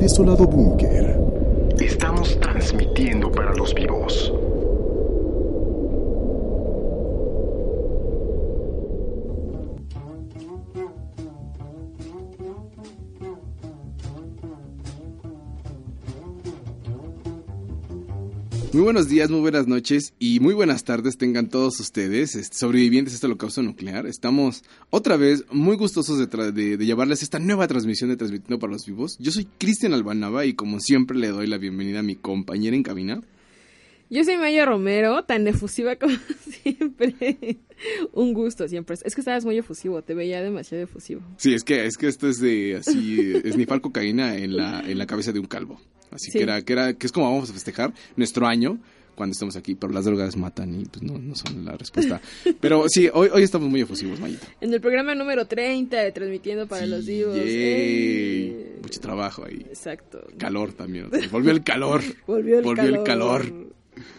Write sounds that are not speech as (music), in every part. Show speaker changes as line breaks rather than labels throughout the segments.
Desolado búnker.
Buenos días, muy buenas noches y muy buenas tardes tengan todos ustedes, este, sobrevivientes de este holocausto nuclear. Estamos otra vez muy gustosos de, de, de, llevarles esta nueva transmisión de Transmitiendo para los Vivos. Yo soy Cristian Albanaba y como siempre le doy la bienvenida a mi compañera en cabina.
Yo soy Maya Romero, tan efusiva como (laughs) siempre. Un gusto siempre. Es que estabas muy efusivo, te veía demasiado efusivo.
Sí, es que, es que esto es de así, esnifar cocaína en la, en la cabeza de un calvo. Así sí. que era, que era, que es como vamos a festejar nuestro año cuando estamos aquí, pero las drogas matan y pues no, no son la respuesta. (laughs) Pero sí, hoy, hoy estamos muy efusivos, Mayita.
En el programa número 30 de Transmitiendo para
sí,
los Vivos.
Yay. Mucho trabajo ahí.
Exacto.
Calor también. Volvió el calor. (laughs)
Volvió el
Volvió
calor.
el calor.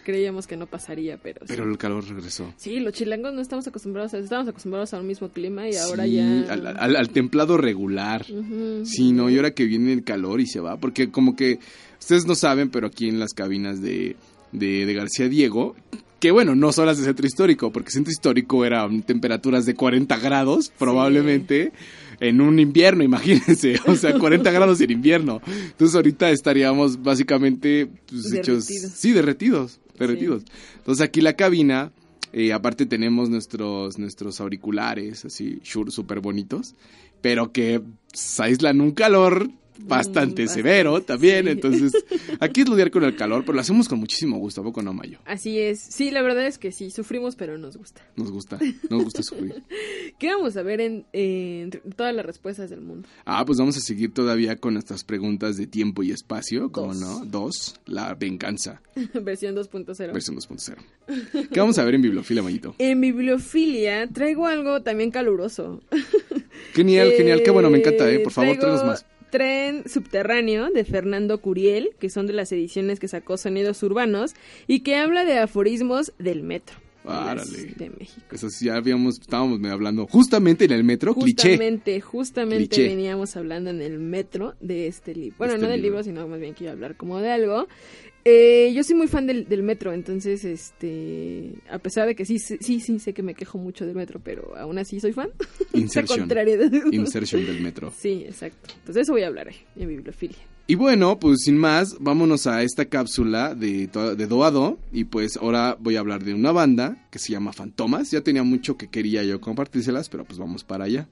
Creíamos que no pasaría, pero...
Pero sí. el calor regresó.
Sí, los chilangos no estamos acostumbrados, a, estamos acostumbrados a un mismo clima y ahora ya...
Al, al, al, templado regular. Uh -huh, sí, no, y ahora que viene el calor y se va, porque como que ustedes no saben, pero aquí en las cabinas de, de, de García Diego, que bueno, no son las de centro histórico, porque centro histórico eran temperaturas de 40 grados, probablemente. Sí en un invierno, (laughs) imagínense, o sea, 40 grados en invierno. Entonces ahorita estaríamos básicamente pues, hechos, sí, derretidos, derretidos. Sí. Entonces aquí la cabina, eh, aparte tenemos nuestros, nuestros auriculares, así, súper bonitos, pero que pues, aíslan un calor bastante, bastante severo también, sí. entonces (laughs) aquí es lidiar con el calor, pero lo hacemos con muchísimo gusto, ¿a poco no, Mayo?
Así es, sí, la verdad es que sí, sufrimos, pero nos gusta.
Nos gusta, nos gusta sufrir. (laughs)
¿Qué vamos a ver en, en, todas las respuestas del mundo?
Ah, pues vamos a seguir todavía con nuestras preguntas de tiempo y espacio, como no? Dos, la venganza. (laughs)
Versión 2.0.
Versión 2.0. ¿Qué vamos a ver en bibliofilia, Mayito?
En bibliofilia traigo algo también caluroso.
Genial, genial, qué bueno, me encanta, ¿eh? Por favor, tráenos más.
Tren Subterráneo de Fernando Curiel, que son de las ediciones que sacó Sonidos Urbanos y que habla de aforismos del metro.
Párale.
De México.
Eso sí, ya habíamos, estábamos hablando justamente en el metro,
justamente,
cliché.
Justamente,
cliché.
veníamos hablando en el metro de este libro. Bueno, este no del libro, sino más bien quiero hablar como de algo. Eh, yo soy muy fan del, del, metro, entonces, este, a pesar de que sí, sí, sí, sé que me quejo mucho del metro, pero aún así soy fan. (laughs)
Insertion. Insertion del metro.
Sí, exacto. Entonces eso voy a hablar ahí, en bibliofilia.
Y bueno, pues sin más, vámonos a esta cápsula de, de Doado. Y pues ahora voy a hablar de una banda que se llama Fantomas. Ya tenía mucho que quería yo compartírselas, pero pues vamos para allá.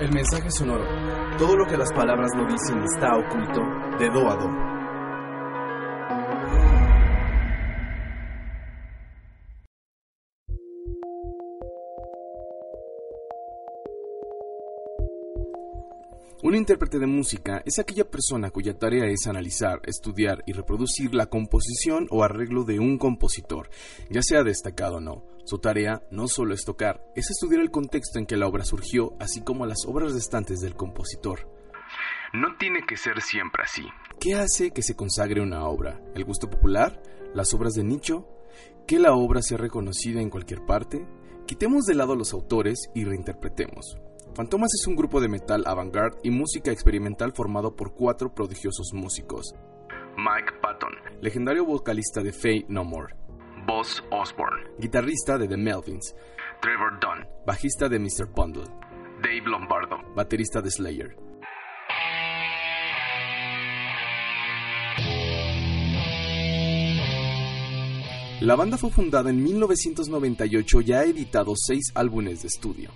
El mensaje sonoro. Todo lo que las palabras no dicen está oculto de do a do.
Un intérprete de música es aquella persona cuya tarea es analizar, estudiar y reproducir la composición o arreglo de un compositor, ya sea destacado o no. Su tarea no solo es tocar, es estudiar el contexto en que la obra surgió, así como las obras restantes del compositor.
No tiene que ser siempre así.
¿Qué hace que se consagre una obra? ¿El gusto popular? ¿Las obras de nicho? ¿Que la obra sea reconocida en cualquier parte? Quitemos de lado los autores y reinterpretemos. Fantomas es un grupo de metal avant-garde y música experimental formado por cuatro prodigiosos músicos.
Mike Patton,
legendario vocalista de Faith No More.
Buzz Osborne,
guitarrista de The Melvins.
Trevor Dunn,
bajista de Mr. Bundle.
Dave Lombardo,
baterista de Slayer. La banda fue fundada en 1998 y ha editado seis álbumes de estudio.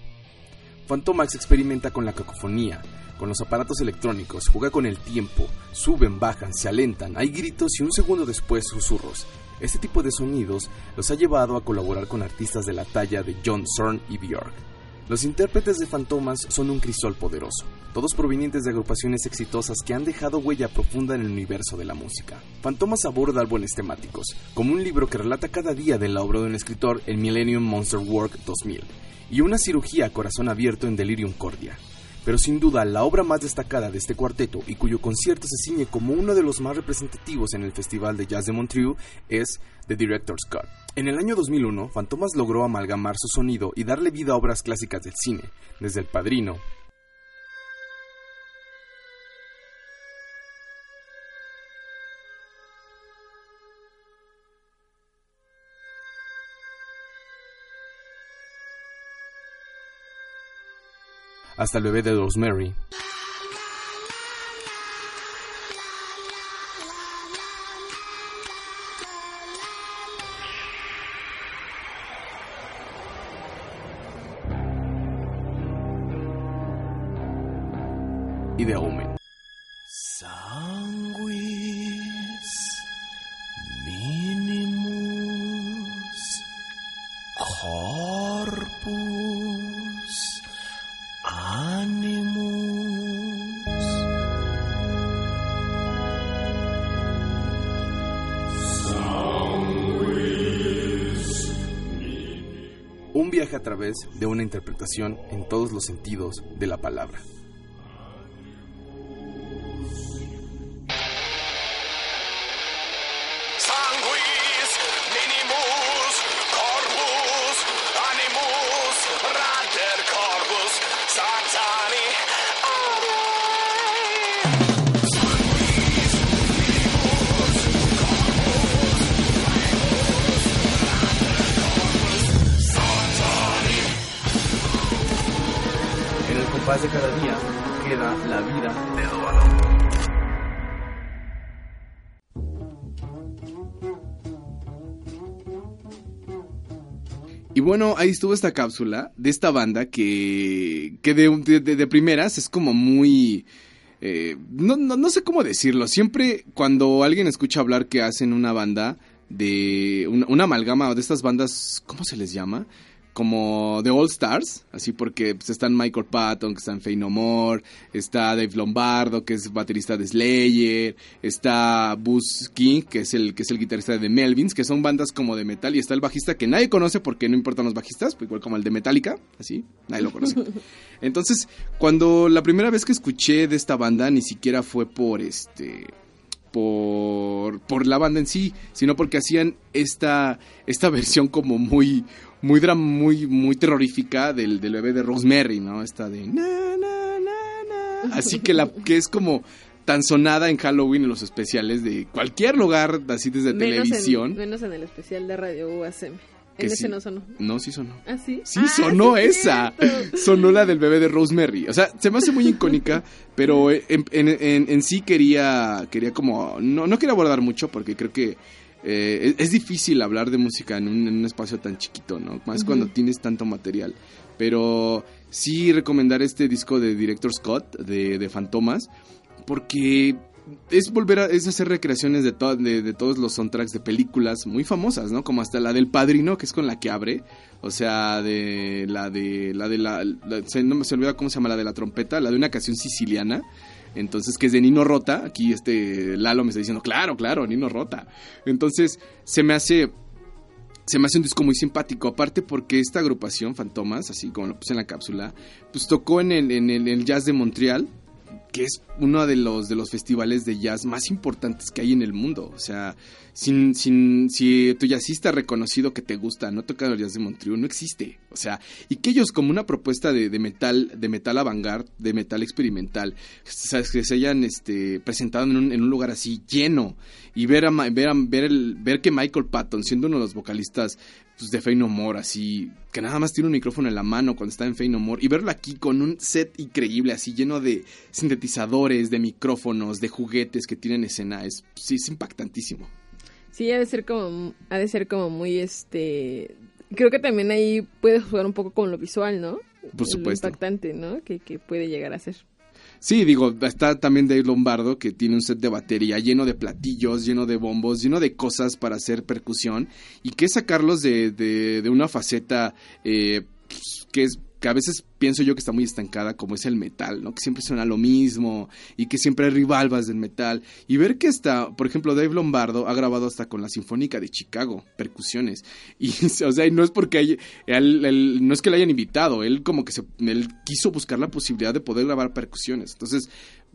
Fantomax experimenta con la cacofonía, con los aparatos electrónicos, juega con el tiempo, suben, bajan, se alentan, hay gritos y un segundo después susurros. Este tipo de sonidos los ha llevado a colaborar con artistas de la talla de John Zorn y Björk. Los intérpretes de Fantomas son un crisol poderoso, todos provenientes de agrupaciones exitosas que han dejado huella profunda en el universo de la música. Fantomas aborda álbumes temáticos, como un libro que relata cada día de la obra de un escritor en Millennium Monster Work 2000, y una cirugía a corazón abierto en Delirium Cordia. Pero sin duda la obra más destacada de este cuarteto y cuyo concierto se ciñe como uno de los más representativos en el Festival de Jazz de Montreux es The Director's Cut. En el año 2001, Fantomas logró amalgamar su sonido y darle vida a obras clásicas del cine, desde El Padrino, hasta el bebé de Rosemary. De una interpretación en todos los sentidos de la palabra. De cada día queda la vida de Eduardo.
Y bueno, ahí estuvo esta cápsula de esta banda que, que de, de, primeras es como muy... Eh, no, no, sé cómo decirlo. Siempre cuando alguien escucha hablar que hacen una banda de una, una amalgama de estas bandas, ¿cómo se les llama? Como The All Stars, así porque pues, están Michael Patton, que está en Fey No More, está Dave Lombardo, que es baterista de Slayer, está Buzz King, que es el que es el guitarrista de The Melvins, que son bandas como de metal, y está el bajista que nadie conoce porque no importan los bajistas, pues igual como el de Metallica, así, nadie lo conoce. (laughs) Entonces, cuando la primera vez que escuché de esta banda, ni siquiera fue por este por, por la banda en sí, sino porque hacían esta, esta (laughs) versión como muy, muy, muy, muy terrorífica del, del bebé de Rosemary, ¿no? Esta de... Así que, la, que es como tan sonada en Halloween en los especiales de cualquier lugar, así desde televisión.
menos en el especial de Radio UASM. En ese no sonó.
No, sí sonó.
¿Ah, sí?
Sí, ah, sonó esa. Sonó la del bebé de Rosemary. O sea, se me hace muy icónica, (laughs) pero en, en, en, sí quería, quería como... No, no quería abordar mucho porque creo que eh, es, difícil hablar de música en un, espacio tan chiquito, ¿no? Más cuando tienes tanto material. Pero sí recomendar este disco de Director Scott, de, de Fantomas, porque es volver a es hacer recreaciones de, de, todos los soundtracks de películas muy famosas, ¿no? Como hasta la del Padrino, que es con la que abre, o sea, de la de la de la, no me se olvida cómo se llama la de la trompeta, la de una canción siciliana entonces, que es de Nino Rota. Aquí este Lalo me está diciendo, claro, claro, Nino Rota. Entonces, se me hace se me hace un disco muy simpático, aparte porque esta agrupación, Fantomas, así como lo puse en la cápsula, pues tocó en el, en el, Jazz de Montreal, que es uno de los, de los festivales de jazz más importantes que hay en el mundo. O sea, sin, sin, si tu jazzista reconocido que te gusta no toca el jazz de Montreal, no existe. O sea, y que ellos como una propuesta de, de metal, de metal avant de metal experimental, ¿sabes? que se hayan este, presentado en un, en un lugar así lleno y ver, a, ver, ver, el, ver que Michael Patton, siendo uno de los vocalistas pues, de Fey No More, así, que nada más tiene un micrófono en la mano cuando está en Fey No More, y verlo aquí con un set increíble, así lleno de sintetizadores, de micrófonos, de juguetes que tienen escena, es, sí, es impactantísimo.
Sí, ha de ser como, ha de ser como muy, este, creo que también ahí puede jugar un poco con lo visual, ¿no?
Por supuesto.
Lo impactante, ¿no? Que, que puede llegar a ser.
Sí, digo, está también Dave Lombardo que tiene un set de batería lleno de platillos, lleno de bombos, lleno de cosas para hacer percusión y que sacarlos de, de, de una faceta eh, que es que a veces pienso yo que está muy estancada como es el metal, ¿no? Que siempre suena lo mismo y que siempre hay rivalvas del metal. Y ver que está, por ejemplo, Dave Lombardo ha grabado hasta con la Sinfónica de Chicago, percusiones. (laughs) Y, o sea, no es porque no es que le hayan invitado, él como que se, él quiso buscar la posibilidad de poder grabar percusiones. Entonces,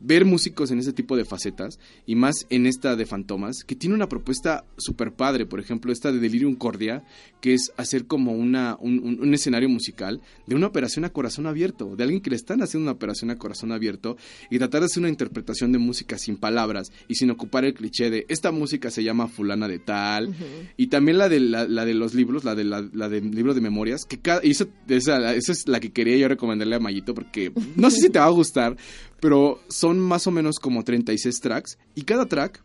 ver músicos en ese tipo de facetas y más en esta de Fantomas, que tiene una propuesta súper padre, por ejemplo, esta de Delirium Cordia, que es hacer como una, un, escenario musical de una operación a corazón abierto, de alguien que le están haciendo una operación a corazón abierto y tratar de hacer una interpretación de música sin palabras y sin ocupar el cliché de esta música se llama fulana de tal y también la de, la, de los libros, la de la, del libro de memorias, que cada, esa, esa, es la que quería yo recomendarle a Mayito porque no sé si te va a gustar, pero son más o menos como 36 tracks y cada track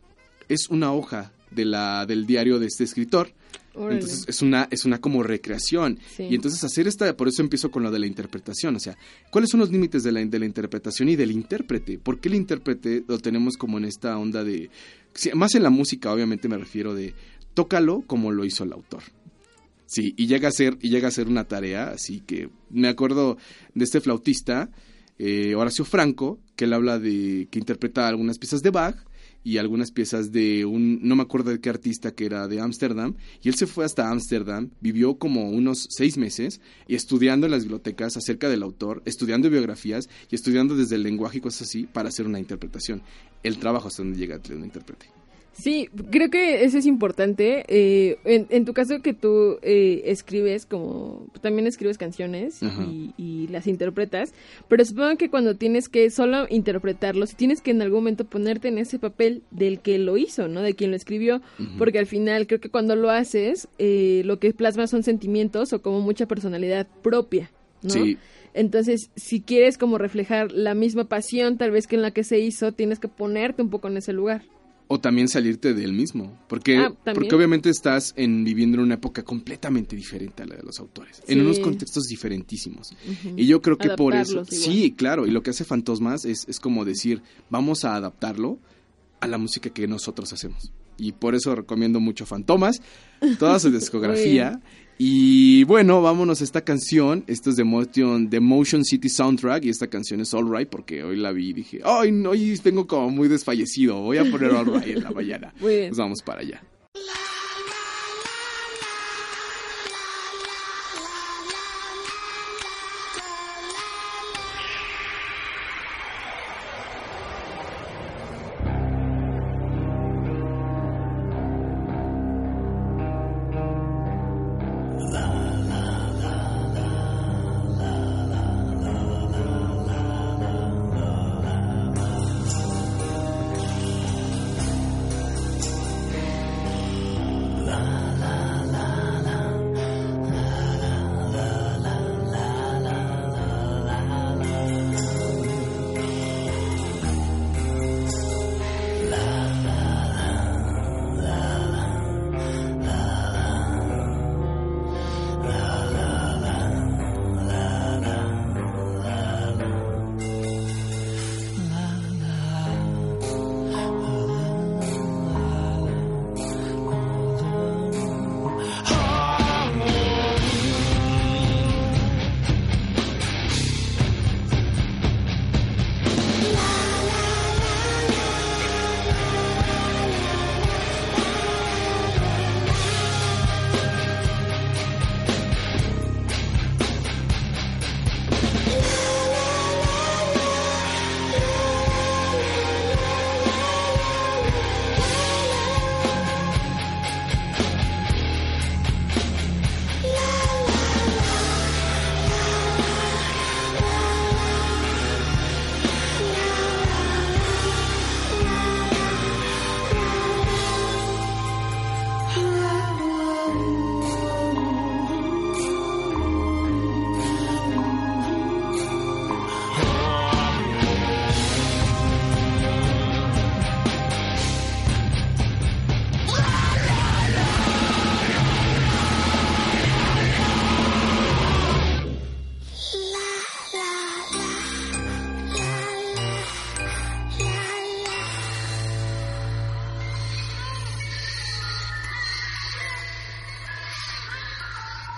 es una hoja de la, del diario de este escritor. Entonces es una, es una como recreación. Y entonces hacer esta, por eso empiezo con lo de la interpretación. O sea, ¿cuáles son los límites de la, de la interpretación y del intérprete? ¿Por qué el intérprete lo tenemos como en esta onda de... Más en la música, obviamente me refiero de tócalo como lo hizo el autor. Sí, y llega a ser, y llega a ser una tarea, así que me acuerdo de este flautista eh, Horacio Franco, que él habla de que interpreta algunas piezas de Bach y algunas piezas de un, no me acuerdo de qué artista que era de Ámsterdam, y él se fue hasta Ámsterdam, vivió como unos seis meses y estudiando en las bibliotecas acerca del autor, estudiando biografías y estudiando desde el lenguaje y cosas así para hacer una interpretación. El trabajo hasta donde llega un intérprete.
Sí, creo que eso es importante. Eh, en, tu caso que tú eh, escribes, como también escribes canciones y, las interpretas, pero supongo que cuando tienes que solo interpretarlos, tienes que en algún momento ponerte en ese papel del que lo hizo, ¿no? De quien lo escribió, porque al final creo que cuando lo haces, eh, lo que plasma son sentimientos o como mucha personalidad propia, ¿no? Sí. Entonces, si quieres como reflejar la misma pasión tal vez que en la que se hizo, tienes que ponerte un poco en ese lugar
o también salirte de él mismo, porque, ah, porque obviamente estás en, viviendo en una época completamente diferente a la de los autores, en unos contextos diferentísimos. Y yo creo que por eso, sí, claro, y lo que hace Fantasmas es, es como decir, vamos a adaptarlo a la música que nosotros hacemos. Y por eso recomiendo mucho Fantomas, toda su (laughs) discografía. Y bueno, vámonos a esta canción. Esto es de Motion, de Motion City Soundtrack. Y esta canción es All Right porque hoy la vi y dije, ay, no, hoy tengo como muy desfallecido. Voy a poner All Right en la mañana. (laughs) Pues vamos para allá.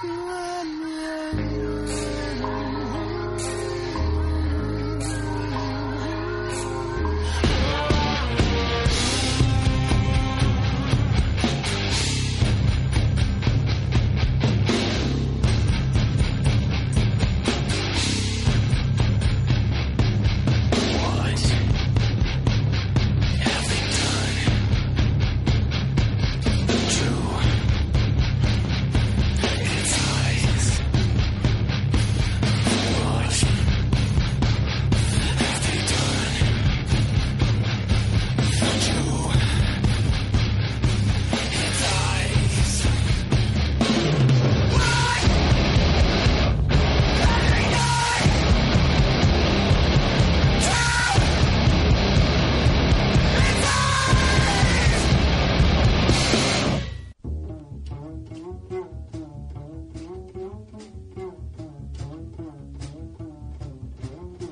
One.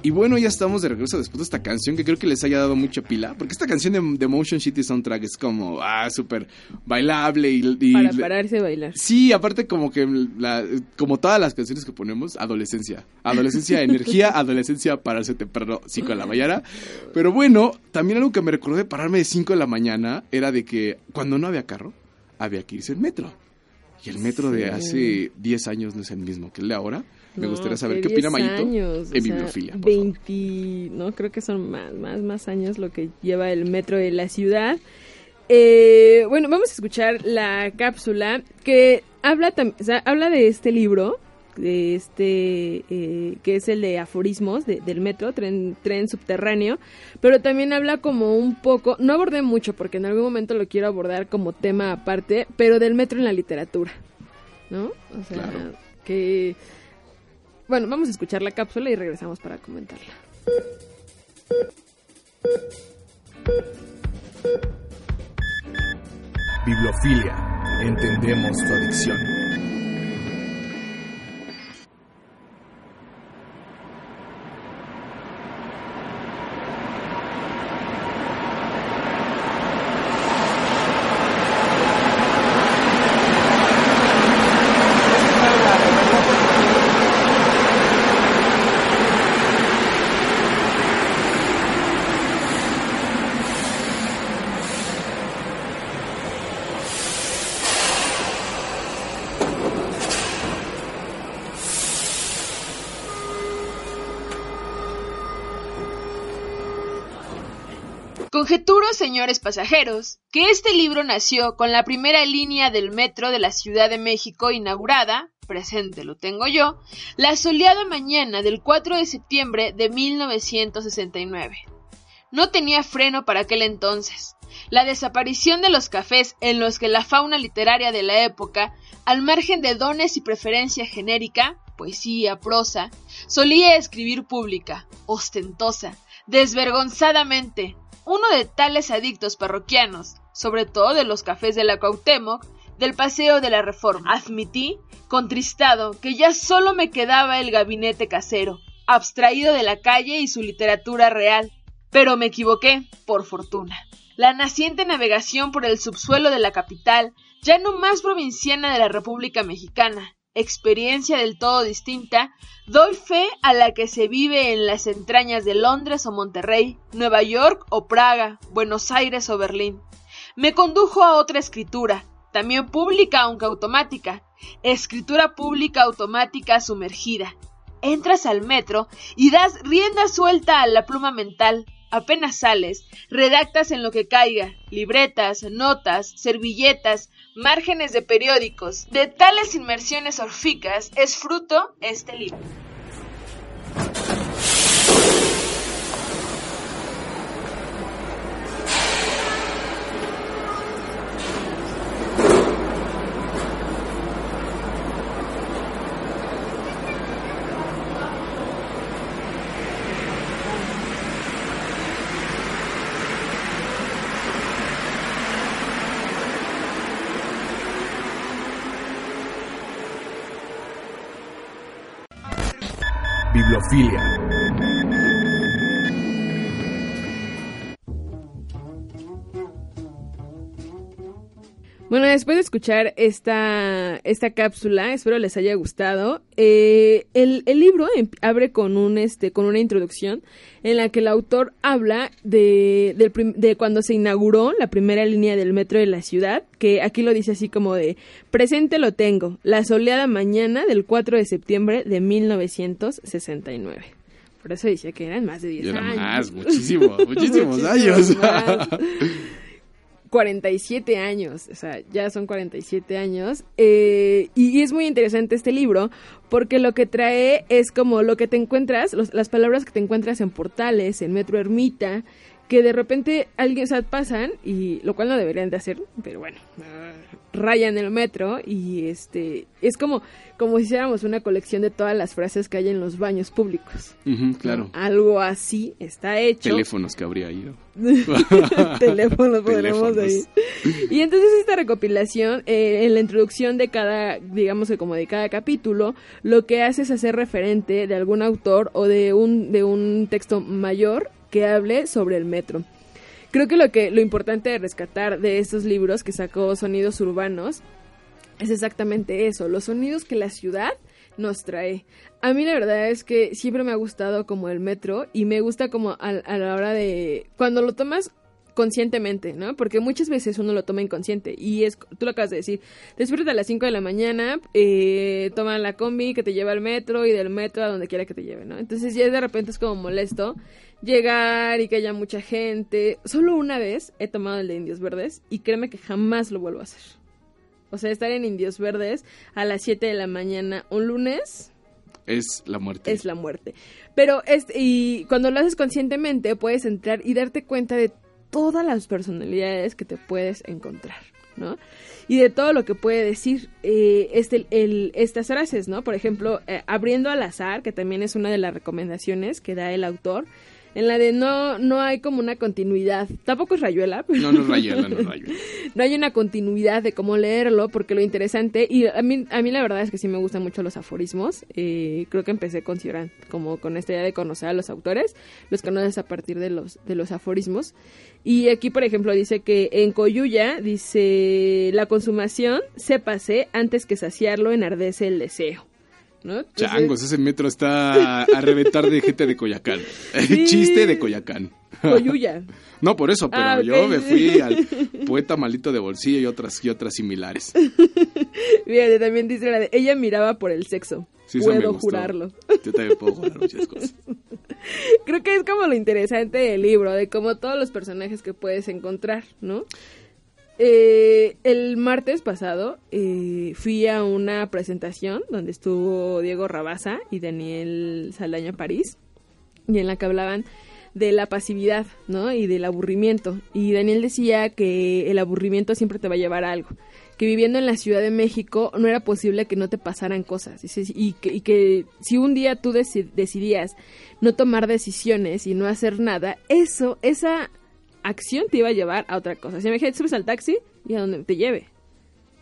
Y bueno, ya estamos de regreso después de esta canción que creo que les haya dado mucha pila. Porque esta canción de, de Motion City Soundtrack es como, ah, súper bailable y,
Para pararse a bailar.
Sí, aparte como que, la, como todas las canciones que ponemos, adolescencia. Adolescencia, (laughs) energía, adolescencia, pararse temprano, 5 de la mañana. Pero bueno, también algo que me recordó de pararme de 5 de la mañana era de que cuando no había carro, había que irse en metro. Y el metro de hace 10 años no es el mismo que el de ahora. Me gustaría saber qué opina Mayito
años,
en bibliofilia.
20, no, creo que son más, más, más años lo que lleva el metro de la ciudad. Eh, bueno, vamos a escuchar la cápsula que habla, o sea, habla de este libro, de este, eh, que es el de aforismos del metro, tren, tren subterráneo, pero también habla como un poco, no abordé mucho porque en algún momento lo quiero abordar como tema aparte, pero del metro en la literatura, ¿no? O sea, que bueno, vamos a escuchar la cápsula y regresamos para comentarla.
Bibliofilia. Entendemos tu adicción.
Conjeturo, señores pasajeros, que este libro nació con la primera línea del metro de la Ciudad de México inaugurada, presente lo tengo yo, la soleada mañana del 4 de septiembre de 1969. No tenía freno para aquel entonces. La desaparición de los cafés en los que la fauna literaria de la época, al margen de dones y preferencia genérica, poesía, prosa, solía escribir pública, ostentosa, desvergonzadamente, uno de tales adictos parroquianos, sobre todo de los cafés de la Cuauhtémoc, del paseo de la Reforma. Admití, contristado, que ya solo me quedaba el gabinete casero, abstraído de la calle y su literatura real. Pero me equivoqué, por fortuna. La naciente navegación por el subsuelo de la capital, ya no más provinciana de la República Mexicana, experiencia del todo distinta, doy fe a la que se vive en las entrañas de Londres o Monterrey, Nueva York o Praga, Buenos Aires o Berlín. Me condujo a otra escritura, también pública aunque automática, escritura pública automática sumergida. Entras al metro y das rienda suelta a la pluma mental, Apenas sales, redactas en lo que caiga, libretas, notas, servilletas, márgenes de periódicos. De tales inmersiones orficas es fruto este libro.
Bibliofilia.
Bueno, después de escuchar esta, esta cápsula, espero les haya gustado. Eh, el, el, libro abre con un este con una introducción en la que el autor habla de, de, cuando se inauguró la primera línea del metro de la ciudad, que aquí lo dice así como de presente lo tengo, la soleada mañana del 4 de septiembre de 1969. Por eso decía que eran más de 10 años.
Más, muchísimo, (laughs) muchísimos años.
47 años, o sea, ya son 47 años. Eh, y, es muy interesante este libro porque lo que trae es como lo que te encuentras, las palabras que te encuentras en portales, en Metro Ermita, que de repente alguien, o sea, pasan y lo cual no deberían de hacer, pero bueno, rayan el metro y este es como como si hiciéramos una colección de todas las frases que hay en los baños públicos.
claro.
Algo así está hecho.
Teléfonos que habría ahí. (laughs)
Teléfonos podremos ahí. Y entonces esta recopilación, eh, en la introducción de cada, digamos que como de cada capítulo, lo que hace es hacer referente de algún autor o de un, de un texto mayor que hable sobre el metro. Creo que lo que lo importante de rescatar de estos libros que sacó Sonidos Urbanos es exactamente eso, los sonidos que la ciudad nos trae. A mí la verdad es que siempre me ha gustado como el metro y me gusta como a, la hora de cuando lo tomas conscientemente, ¿no? Porque muchas veces uno lo toma inconsciente y es, tú lo acabas de decir, despierta a las 5 de la mañana, eh, toma la combi que te lleva al metro y del metro a donde quiera que te lleve, ¿no? Entonces ya de repente es como molesto llegar y que haya mucha gente. Solo una vez he tomado el de Indios Verdes y créeme que jamás lo vuelvo a hacer. O sea, estar en Indios Verdes a las 7 de la mañana un lunes
es la muerte.
Es la muerte. Pero es, y cuando lo haces conscientemente puedes entrar y darte cuenta de todas las personalidades que te puedes encontrar, ¿no? Y de todo lo que puede decir eh, este, el, estas frases, ¿no? Por ejemplo, eh, abriendo al azar, que también es una de las recomendaciones que da el autor, en la de no, no hay como una continuidad. Tampoco es rayuela.
No, no es rayuela, no es rayuela.
no hay una continuidad de cómo leerlo, porque lo interesante, y a mí, a mí la verdad es que sí me gustan mucho los aforismos. Eh, creo que empecé con Ciorán, como con esta idea de conocer a los autores. Los conoces a partir de los, de los aforismos. Y aquí, por ejemplo, dice que en Coyuya, dice, la consumación, sépase, antes que saciarlo, enardece el deseo.
Changos, ese metro está (laughs) a reventar de gente de Coyacán. Chiste de Coyacán.
Coyuya. (laughs)
no, por eso, pero ah, yo me fui al (laughs) poeta malito de bolsillo y otras y otras similares.
Fíjate, también dice la de ella miraba por el sexo. puedo jurarlo.
Yo también puedo jurar muchas cosas.
Creo que es como lo interesante del libro, de como todos los personajes que puedes encontrar, ¿no? Eh, el martes pasado eh, fui a una presentación donde estuvo Diego Rabasa y Daniel Saldaña París y en la que hablaban de la pasividad, ¿no? Y del aburrimiento. Y Daniel decía que el aburrimiento siempre te va a llevar a algo. Que viviendo en la Ciudad de México no era posible que no te pasaran cosas. Y que, y que si un día tú decidías no tomar decisiones y no hacer nada, eso, esa acción te iba a llevar a otra cosa. Si me dijiste, subes al taxi y a donde te lleve.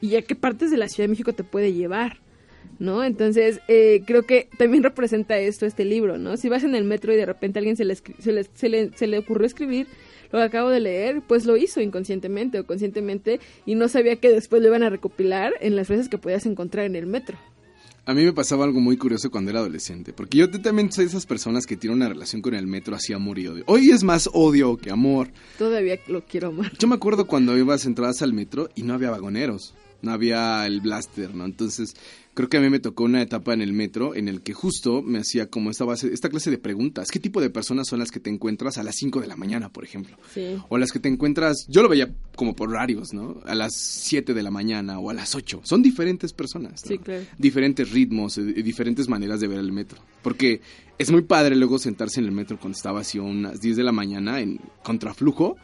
Y a qué partes de la Ciudad de México te puede llevar. ¿No? Entonces, eh, creo que también representa esto este libro, ¿no? Si vas en el metro y de repente a alguien se le, se le, se le, se le ocurrió escribir lo que acabo de leer, pues lo hizo inconscientemente o conscientemente y no sabía que después lo iban a recopilar en las frases que podías encontrar en el metro.
A mí me pasaba algo muy curioso cuando era adolescente, porque yo también soy de esas personas que tienen una relación con el metro así amor y odio. Hoy es más odio que amor.
Todavía lo quiero amar.
Yo me acuerdo cuando ibas entradas al metro y no había vagoneros, no había el blaster, ¿no? Entonces creo que a mí me tocó una etapa en el metro en el que justo me hacía como esta base, esta clase de preguntas. ¿Qué tipo de personas son las que te encuentras a las 5 de la mañana, por ejemplo?
Sí.
O las que te encuentras, yo lo veía como por horarios, ¿no? A las 7 de la mañana o a las 8. Son diferentes personas,
Sí, claro.
Diferentes ritmos, eh, diferentes maneras de ver el metro. Porque es muy padre luego sentarse en el metro cuando estaba así a unas 10 de la mañana en contraflujo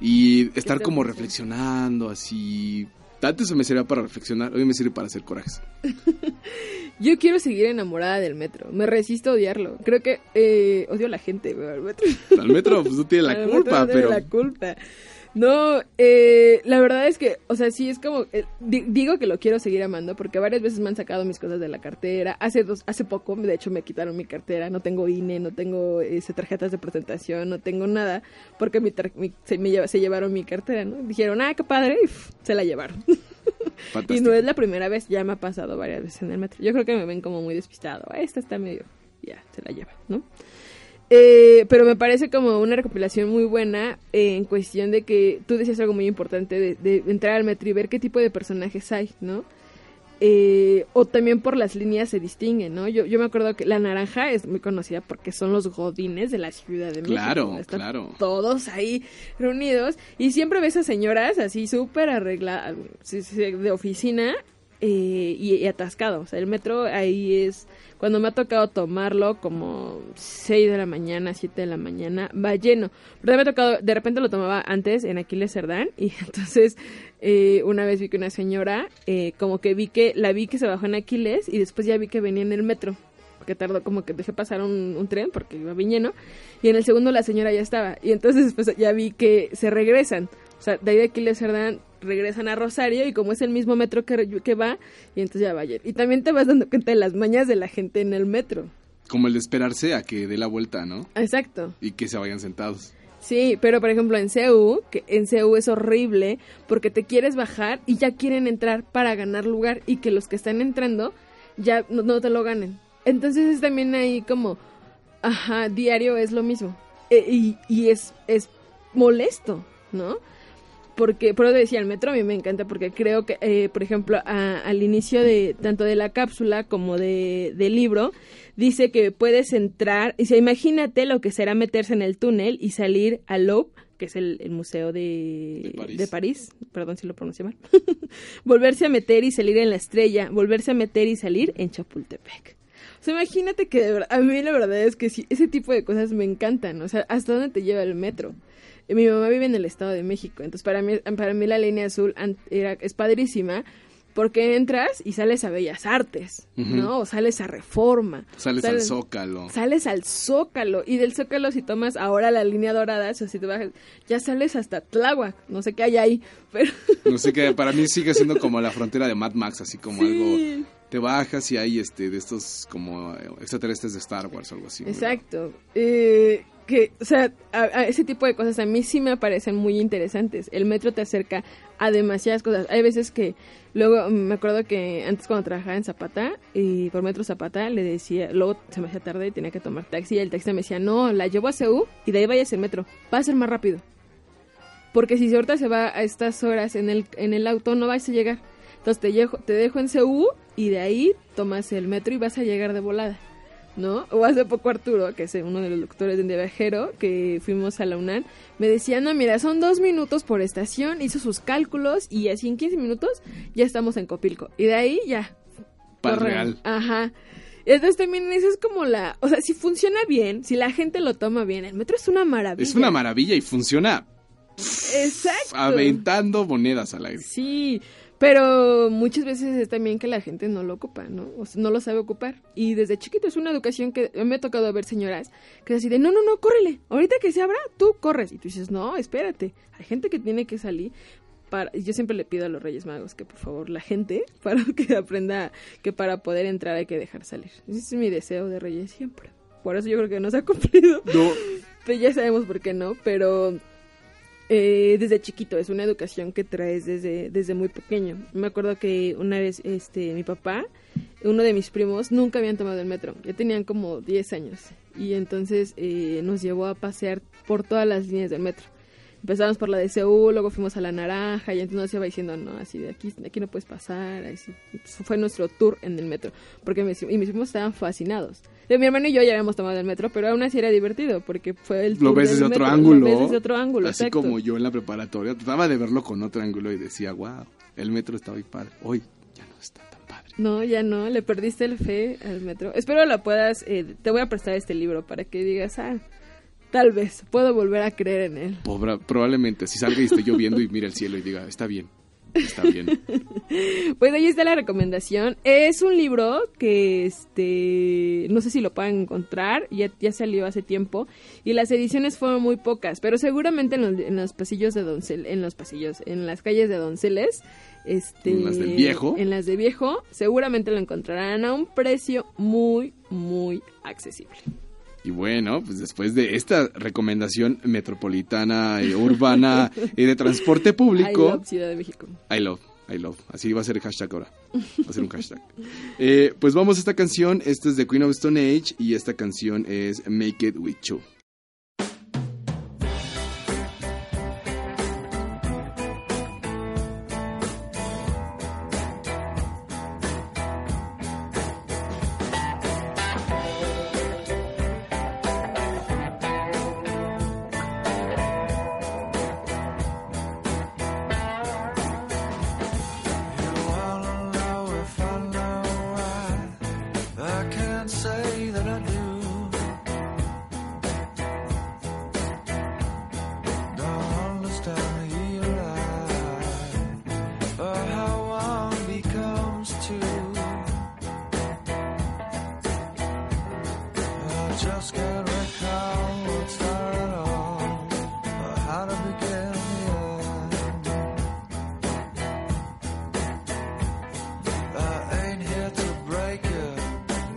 y estar como reflexionando así antes me servía para reflexionar, hoy me sirve para hacer corajes. (laughs)
Yo quiero seguir enamorada del metro. Me resisto a odiarlo. Creo que eh, odio a la gente, al metro.
Al metro, pues no tiene la (laughs) culpa, pero.
la culpa. No, eh, la verdad es que, o sea, sí es como, eh, digo que lo quiero seguir amando porque varias veces me han sacado mis cosas de la cartera. Hace dos, hace poco, de hecho, me quitaron mi cartera. No tengo INE, no tengo ese, tarjetas de presentación, no tengo nada porque mi, se, me se llevaron mi cartera, ¿no? Dijeron, ah, qué padre, y se la llevaron. (laughs) y no es la primera vez, ya me ha pasado varias veces en el metro. Yo creo que me ven como muy despistado. Esta está medio, ya, se la lleva, ¿no? Eh, pero me parece como una recopilación muy buena eh, en cuestión de que tú decías algo muy importante de, entrar al metro y ver qué tipo de personajes hay, ¿no? Eh, o también por las líneas se distinguen, ¿no? Yo, yo me acuerdo que la naranja es muy conocida porque son los godines de la Ciudad de México.
Claro, claro.
Todos ahí reunidos y siempre ves a señoras así súper arregladas, de oficina eh, y, atascado. O sea, el metro ahí es, cuando me ha tocado tomarlo como 6 de la mañana, 7 de la mañana, va lleno. Pero me ha tocado, de repente lo tomaba antes en Aquiles Cerdán y (laughs) entonces eh, una vez vi que una señora, eh, como que vi que, la vi que se bajó en Aquiles y después ya vi que venía en el metro. Porque tardó como que dejé pasar un, tren porque iba bien lleno. Y en el segundo la señora ya estaba. Y entonces después ya vi que se regresan. O sea, de ahí de Aquiles Cerdán regresan a Rosario y como es el mismo metro que, que va, y entonces ya va ayer. Y también te vas dando cuenta de las mañas de la gente en el metro.
Como el de esperarse a que dé la vuelta, ¿no?
Exacto.
Y que se vayan sentados.
Sí, pero por ejemplo en CEU, que en CEU es horrible porque te quieres bajar y ya quieren entrar para ganar lugar y que los que están entrando ya no, te lo ganen. Entonces es también ahí como, ajá, diario es lo mismo. E, y, y es, es molesto, ¿no? Porque, por eso decía, el metro a mí me encanta porque creo que, eh, por ejemplo, al inicio de tanto de la cápsula como de, del libro, dice que puedes entrar, y sea, imagínate lo que será meterse en el túnel y salir al Louvre, que es el, museo de, de, París. perdón si lo pronuncié mal, (laughs) volverse a meter y salir en la estrella, volverse a meter y salir en Chapultepec. O sea, imagínate que de verdad, a mí la verdad es que sí, ese tipo de cosas me encantan, o sea, ¿hasta dónde te lleva el metro? Mi mamá vive en el Estado de México, entonces para mí, para mí la línea azul era, es padrísima porque entras y sales a Bellas Artes, ¿no? O sales a Reforma.
Sales, al Zócalo.
Sales al Zócalo. Y del Zócalo, si tomas ahora la línea dorada, o si te bajas, ya sales hasta Tláhuac. No sé qué hay ahí, pero... (laughs)
No sé qué, para mí sigue siendo como la frontera de Mad Max, así como algo... Te bajas y hay este, de estos como extraterrestres de Star Wars o algo así.
Exacto. Eh, que, o sea, a, ese tipo de cosas a mí sí me parecen muy interesantes. El metro te acerca a demasiadas cosas. Hay veces que, luego mm, me acuerdo que antes cuando trabajaba en Zapata, y por Metro Zapata, le decía, luego se me hacía tarde y tenía que tomar taxi, y el taxista me decía, no, la llevo a CEU y de ahí vayas en metro, va a ser más rápido. Porque si ahorita se va a estas horas en el, en el auto, no vas a llegar. Entonces te, te dejo en CEU y de ahí tomas el metro y vas a llegar de volada. ¿No? O hace poco Arturo, que es uno de los doctores de viajero, que fuimos a la UNAM, me decía, no, mira, son dos minutos por estación, hizo sus cálculos y así en 15 minutos ya estamos en Copilco. Y de ahí ya.
Para real.
Ajá. Entonces también eso es como la, o sea, si funciona bien, si la gente lo toma bien, el metro es una maravilla.
Es una maravilla y funciona.
Exacto.
Aventando monedas al aire.
Sí. Pero muchas veces es también que la gente no lo ocupa, ¿no? O sea, no lo sabe ocupar. Y desde chiquito es una educación que me ha tocado ver señoras que así de, no, no, no, córrele. Ahorita que se abra, tú corres. Y tú dices, no, espérate. Hay gente que tiene que salir. Para, yo siempre le pido a los Reyes Magos que por favor la gente, (laughs) para que aprenda que para poder entrar hay que dejar salir. Ese es mi deseo de Reyes siempre. Por eso yo creo que no se ha cumplido.
No. (laughs)
Pues ya sabemos por qué no, pero eh, desde chiquito, es una educación que traes desde, desde muy pequeño. Me acuerdo que una vez este, mi papá, uno de mis primos, nunca habían tomado el metro, ya tenían como 10 años, y entonces eh, nos llevó a pasear por todas las líneas del metro. Empezamos por la de Seúl, luego fuimos a la Naranja, y entonces nos iba diciendo, no, así de aquí, aquí no puedes pasar, así. fue nuestro tour en el metro, porque mis, y mis primos estaban fascinados mi hermano y yo ya habíamos tomado el metro, pero aún así era divertido porque fue el
Lo ves desde otro ángulo.
Lo ves desde otro ángulo,
Así como yo en la preparatoria trataba de verlo con otro ángulo y decía, wow, el metro está hoy padre. Hoy ya no está tan padre.
No, ya no, le perdiste el fe al metro. Espero la puedas, eh, te voy a prestar este libro para que digas, ah, tal vez, puedo volver a creer en él.
probablemente, si salga y esté lloviendo y mire el cielo y diga, está bien, Está bien. (laughs)
pues ahí está la recomendación. Es un libro que este no sé si lo pueden encontrar, ya, ya salió hace tiempo y las ediciones fueron muy pocas, pero seguramente en los, en los pasillos de Doncel, en los pasillos, en las calles de Donceles, este
en las del viejo,
en las de viejo, seguramente lo encontrarán a un precio muy muy accesible.
Y bueno, pues después de esta recomendación metropolitana, urbana (laughs) y de transporte público.
I love Ciudad de México.
I love, I love. Así va a ser el hashtag ahora. Va a ser un hashtag. Eh, pues vamos a esta canción. Esta es de Queen of Stone Age y esta canción es Make It With You.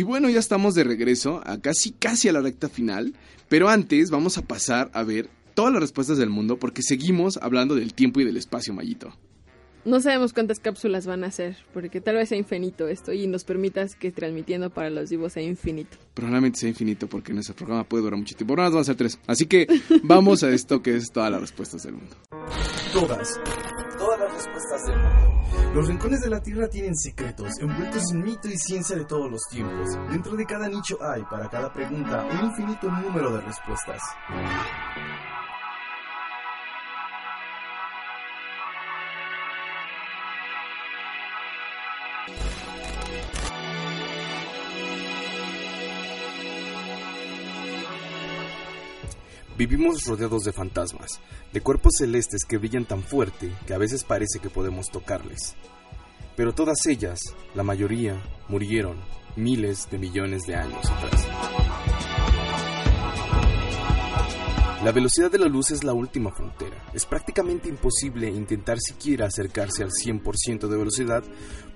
Y bueno, ya estamos de regreso, a casi, casi a la recta final. Pero antes vamos a pasar a ver todas las respuestas del mundo porque seguimos hablando del tiempo y del espacio, Mayito.
No sabemos cuántas cápsulas van a ser, porque tal vez sea infinito esto y nos permitas que transmitiendo para los vivos sea infinito.
Probablemente sea infinito porque nuestro programa puede durar mucho tiempo. Ahora van a ser tres. Así que vamos a esto que es todas las respuestas del mundo.
Todas. Todas las respuestas del mundo. Los rincones de la Tierra tienen secretos, envueltos en mito y ciencia de todos los tiempos. Dentro de cada nicho hay, para cada pregunta, un infinito número de respuestas. Vivimos rodeados de fantasmas, de cuerpos celestes que brillan tan fuerte que a veces parece que podemos tocarles. Pero todas ellas, la mayoría, murieron miles de millones de años atrás. La velocidad de la luz es la última frontera. Es prácticamente imposible intentar siquiera acercarse al 100% de velocidad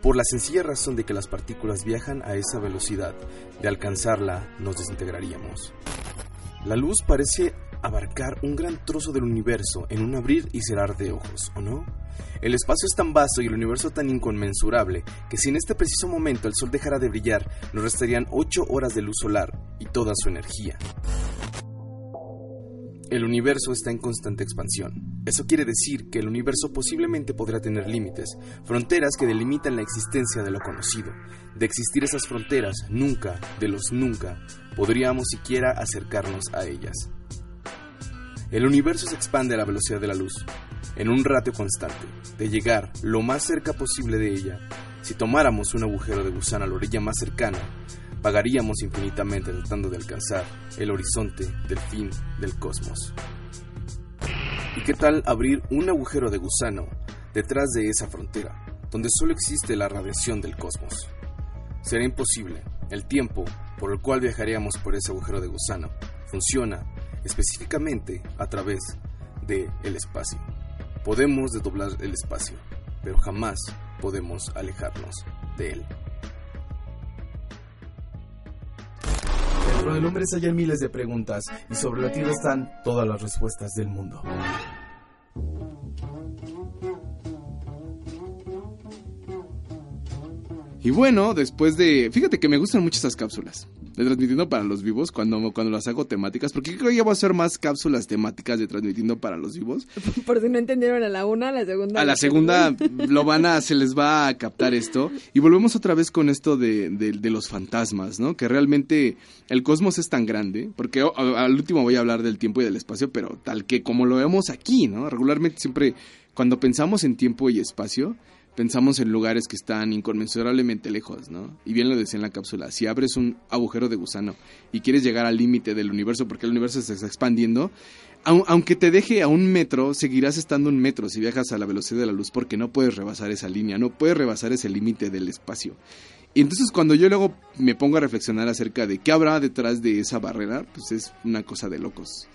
por la sencilla razón de que las partículas viajan a esa velocidad. De alcanzarla, nos desintegraríamos. La luz parece abarcar un gran trozo del universo en un abrir y cerrar de ojos, ¿o no? El espacio es tan vasto y el universo tan inconmensurable que si en este preciso momento el Sol dejara de brillar, nos restarían 8 horas de luz solar y toda su energía. El universo está en constante expansión. Eso quiere decir que el universo posiblemente podrá tener límites, fronteras que delimitan la existencia de lo conocido. De existir esas fronteras, nunca, de los nunca, podríamos siquiera acercarnos a ellas.
El universo se expande a la velocidad de la luz, en un ratio constante, de llegar lo más cerca posible de ella. Si tomáramos un agujero de gusano a la orilla más cercana, vagaríamos infinitamente tratando de alcanzar el horizonte del fin del cosmos. ¿Y qué tal abrir un agujero de gusano detrás de esa frontera, donde solo existe la radiación del cosmos? Será imposible. El tiempo por el cual viajaríamos por ese agujero de gusano funciona específicamente a través del el espacio. Podemos desdoblar el espacio, pero jamás podemos alejarnos de él.
Dentro del hombre se hallan miles de preguntas y sobre la Tierra están todas las respuestas del mundo.
Y bueno, después de... Fíjate que me gustan mucho estas cápsulas de transmitiendo para los vivos cuando, cuando las hago temáticas, porque creo que ya voy a hacer más cápsulas temáticas de transmitiendo para los vivos. (laughs)
Por si no entendieron a la una, a la segunda.
A la segunda lo van a, se les va a captar esto. Y volvemos otra vez con esto de, de, los fantasmas, ¿no? Que realmente el cosmos es tan grande, porque al último voy a hablar del tiempo y del espacio, pero tal que como lo vemos aquí, ¿no? Regularmente siempre cuando pensamos en tiempo y espacio, pensamos en lugares que están inconmensurablemente lejos, ¿no? Y bien lo decía en la cápsula, si abres un agujero de gusano y quieres llegar al límite del universo porque el universo se está expandiendo, aunque te deje a un metro, seguirás estando un metro si viajas a la velocidad de la luz porque no puedes rebasar esa línea, no puedes rebasar ese límite del espacio. Y entonces cuando yo luego me pongo a reflexionar acerca de qué habrá detrás de esa barrera, pues es una cosa de locos.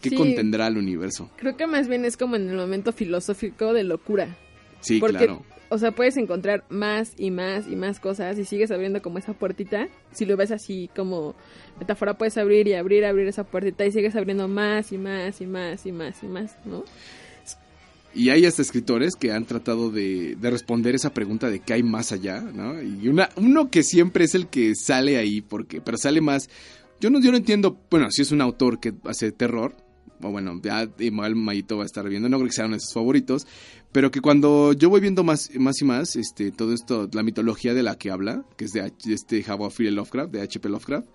¿Qué contendrá el universo?
Creo que más bien es como en el momento filosófico de locura.
Sí, claro
o sea, puedes encontrar más y más y más cosas y sigues abriendo como esa puertita. Si lo ves así como metáfora, puedes abrir y abrir, abrir esa puertita y sigues abriendo más y más y más y más y más, ¿no?
Y hay hasta escritores que han tratado de, de responder esa pregunta de qué hay más allá, ¿no? Y una, uno que siempre es el que sale ahí, porque, pero sale más... Yo no, yo no entiendo, bueno, si es un autor que hace terror, o bueno, ya igual Mayito va a estar viendo, no creo que sean de sus favoritos, pero que cuando yo voy viendo más, más y más, este, todo esto, la mitología de la que habla, que es de este How I Lovecraft, de H.P. Lovecraft,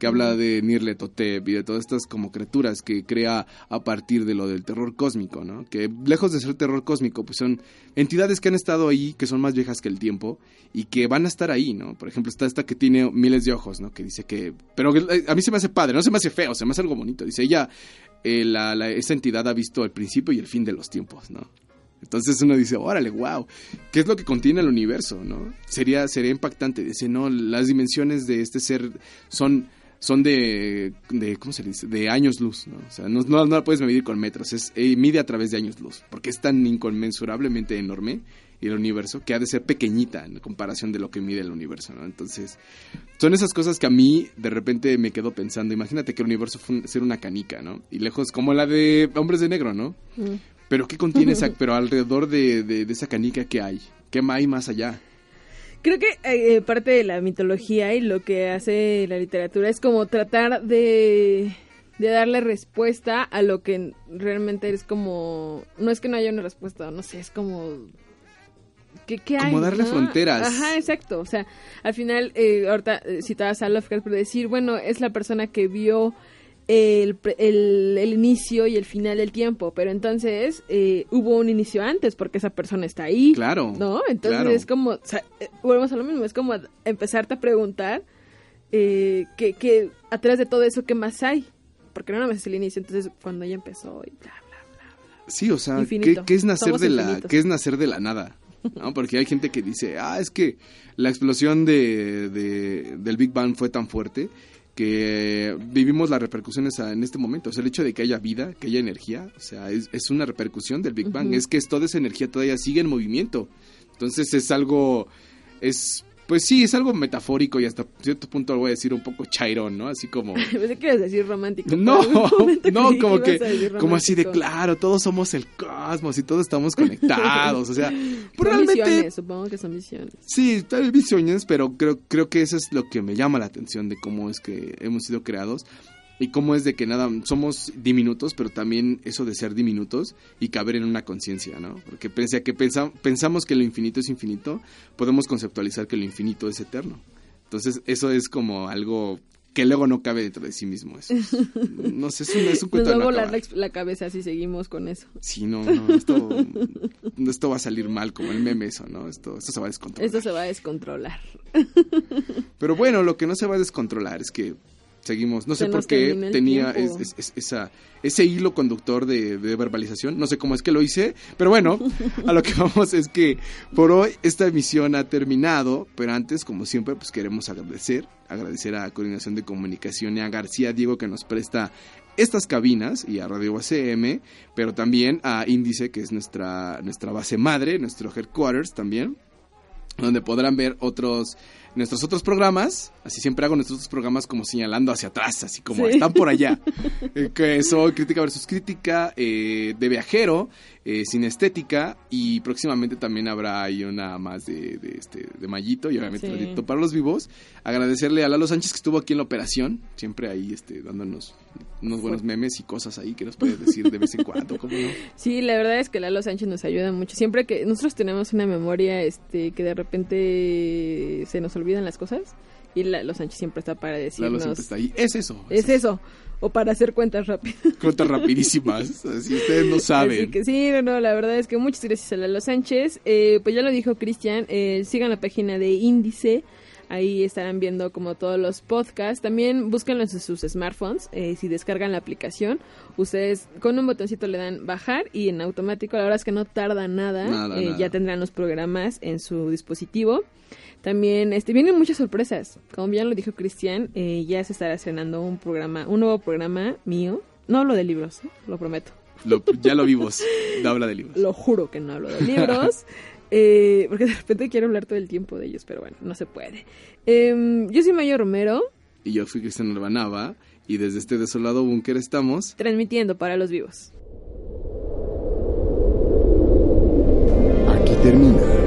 que habla de Nirletotep y de todas estas como criaturas que crea a partir de lo del terror cósmico, ¿no? Que lejos de ser terror cósmico, pues son entidades que han estado ahí, que son más viejas que el tiempo y que van a estar ahí, ¿no? Por ejemplo, está esta que tiene miles de ojos, ¿no? Que dice que... Pero a mí se me hace padre, no se me hace feo, se me hace algo bonito. Dice, ella, eh, la, esa entidad ha visto el principio y el fin de los tiempos, ¿no? Entonces uno dice, órale, wow, ¿qué es lo que contiene el universo, no? Sería, sería impactante. Dice, no, las dimensiones de este ser son, son de, de, ¿cómo se dice? De años luz, ¿no? O sea, no, no, la puedes medir con metros, es, eh, mide a través de años luz, porque es tan inconmensurablemente enorme el universo que ha de ser pequeñita en comparación de lo que mide el universo, ¿no? Entonces, son esas cosas que a mí de repente me quedo pensando, imagínate que el universo fue ser una canica, ¿no? Y lejos como la de Hombres de Negro, ¿no? Mm. Pero ¿qué contiene esa, (laughs) pero alrededor de, de, esa canica que hay? ¿Qué hay más allá?
Creo que eh, parte de la mitología y lo que hace la literatura es como tratar de, de darle respuesta a lo que realmente es como... No es que no haya una respuesta, no sé, es como... ¿Qué, qué hay?
Como darle fronteras.
Ajá, exacto. O sea, al final, eh, ahorita eh, citabas a Lovecraft por decir, bueno, es la persona que vio el, el, inicio y el final del tiempo, pero entonces eh, hubo un inicio antes porque esa persona está ahí.
Claro.
¿No? Entonces es como, o sea, eh, volvemos a lo mismo, es como empezarte a preguntar eh, que, atrás de todo eso, ¿qué más hay? Porque no nada más es el inicio, entonces cuando ya empezó y bla, bla, bla, bla.
Sí, o sea, ¿qué, es nacer de la, ¿qué es nacer de la nada? ¿no? Porque hay gente que dice, ah, es que la explosión de, de, del Big Bang fue tan fuerte que vivimos las repercusiones en este momento. O sea, el hecho de que haya vida, que haya energía, o sea, es, es una repercusión del Big Bang. Es que toda esa energía todavía sigue en movimiento. Entonces es algo, es pues sí, es algo metafórico y hasta cierto punto lo voy a decir un poco chairón, ¿no? Así como... (laughs)
Pensé que ibas a decir romántico.
No, (laughs) no, como que, como así de claro, todos somos el y todos estamos conectados, o sea, (laughs)
realmente... Supongo que son visiones.
Sí, hay visiones, pero creo, creo que eso es lo que me llama la atención de cómo es que hemos sido creados y cómo es de que nada, somos diminutos, pero también eso de ser diminutos y caber en una conciencia, ¿no? Porque pese a que pensamos que lo infinito es infinito, podemos conceptualizar que lo infinito es eterno. Entonces, eso es como algo que luego no cabe dentro de sí mismo. Eso. No sé, es un, es un cuento
Nos va a
de no
volar la, la cabeza si seguimos con eso.
Sí, no, no, esto, esto va a salir mal como el meme eso, ¿no? Esto, esto se va a descontrolar.
Esto se va a descontrolar.
Pero bueno, lo que no se va a descontrolar es que seguimos, no sé por qué tenía
tiempo.
es- es- es- esa, ese hilo conductor de, de verbalización, no sé cómo es que lo hice, pero bueno, (laughs) a lo que vamos es que por hoy esta emisión ha terminado, pero antes, como siempre, pues queremos agradecer, agradecer a Coordinación de Comunicación y a García Diego que nos presta estas cabinas y a Radio ACM, pero también a Índice, que es nuestra, nuestra base madre, nuestro headquarters también donde podrán ver otros nuestros otros programas, así siempre hago nuestros otros programas como señalando hacia atrás, así como
Sí.
están por allá, (laughs) Eh, que soy Crítica versus Crítica, eh, de Viajero, eh, Sin Estética, y próximamente también habrá ahí una más de, de este, de Mallito, y obviamente
Sí.
Para los vivos, agradecerle a Lalo Sánchez que estuvo aquí en la operación, siempre ahí este, dándonos unos buenos memes y cosas ahí que nos puede decir de vez en cuando, ¿cómo no? (laughs)
Sí, la verdad es que Lalo Sánchez nos ayuda mucho. Siempre que nosotros tenemos una memoria este que de repente se nos olvidan las cosas y Lalo Sánchez siempre está para
Lalo
decirnos
siempre está ahí, es eso,
es eso o para hacer cuentas rápidas. (laughs)
cuentas rapidísimas, (laughs) así ustedes no saben.
Así que sí, no, no, la verdad es que muchas gracias a Lalo Sánchez. Eh, pues ya lo dijo Cristian, eh, sigan la página de Índice. Ahí estarán viendo como todos los podcasts. También búsquenlo en sus, smartphones. eh, si descargan la aplicación, ustedes con un botoncito le dan bajar y en automático, la verdad es que no tarda nada.
Nada,
eh,
nada.
Ya tendrán los programas en su dispositivo. También este, vienen muchas sorpresas. Como bien lo dijo Cristian, eh, ya se estará estrenando un programa, un nuevo programa mío. No hablo de libros, ¿eh? lo prometo.
Lo- ya lo vimos, habla de libros. (laughs)
Lo juro que no hablo de libros. (laughs) eh, porque de repente quiero hablar todo el tiempo de ellos, pero bueno, no se puede. Em, yo soy Mayo Romero,
Y yo fui Cristian Urbanava y desde este desolado búnker estamos.
transmitiendo para los vivos.
Aquí termina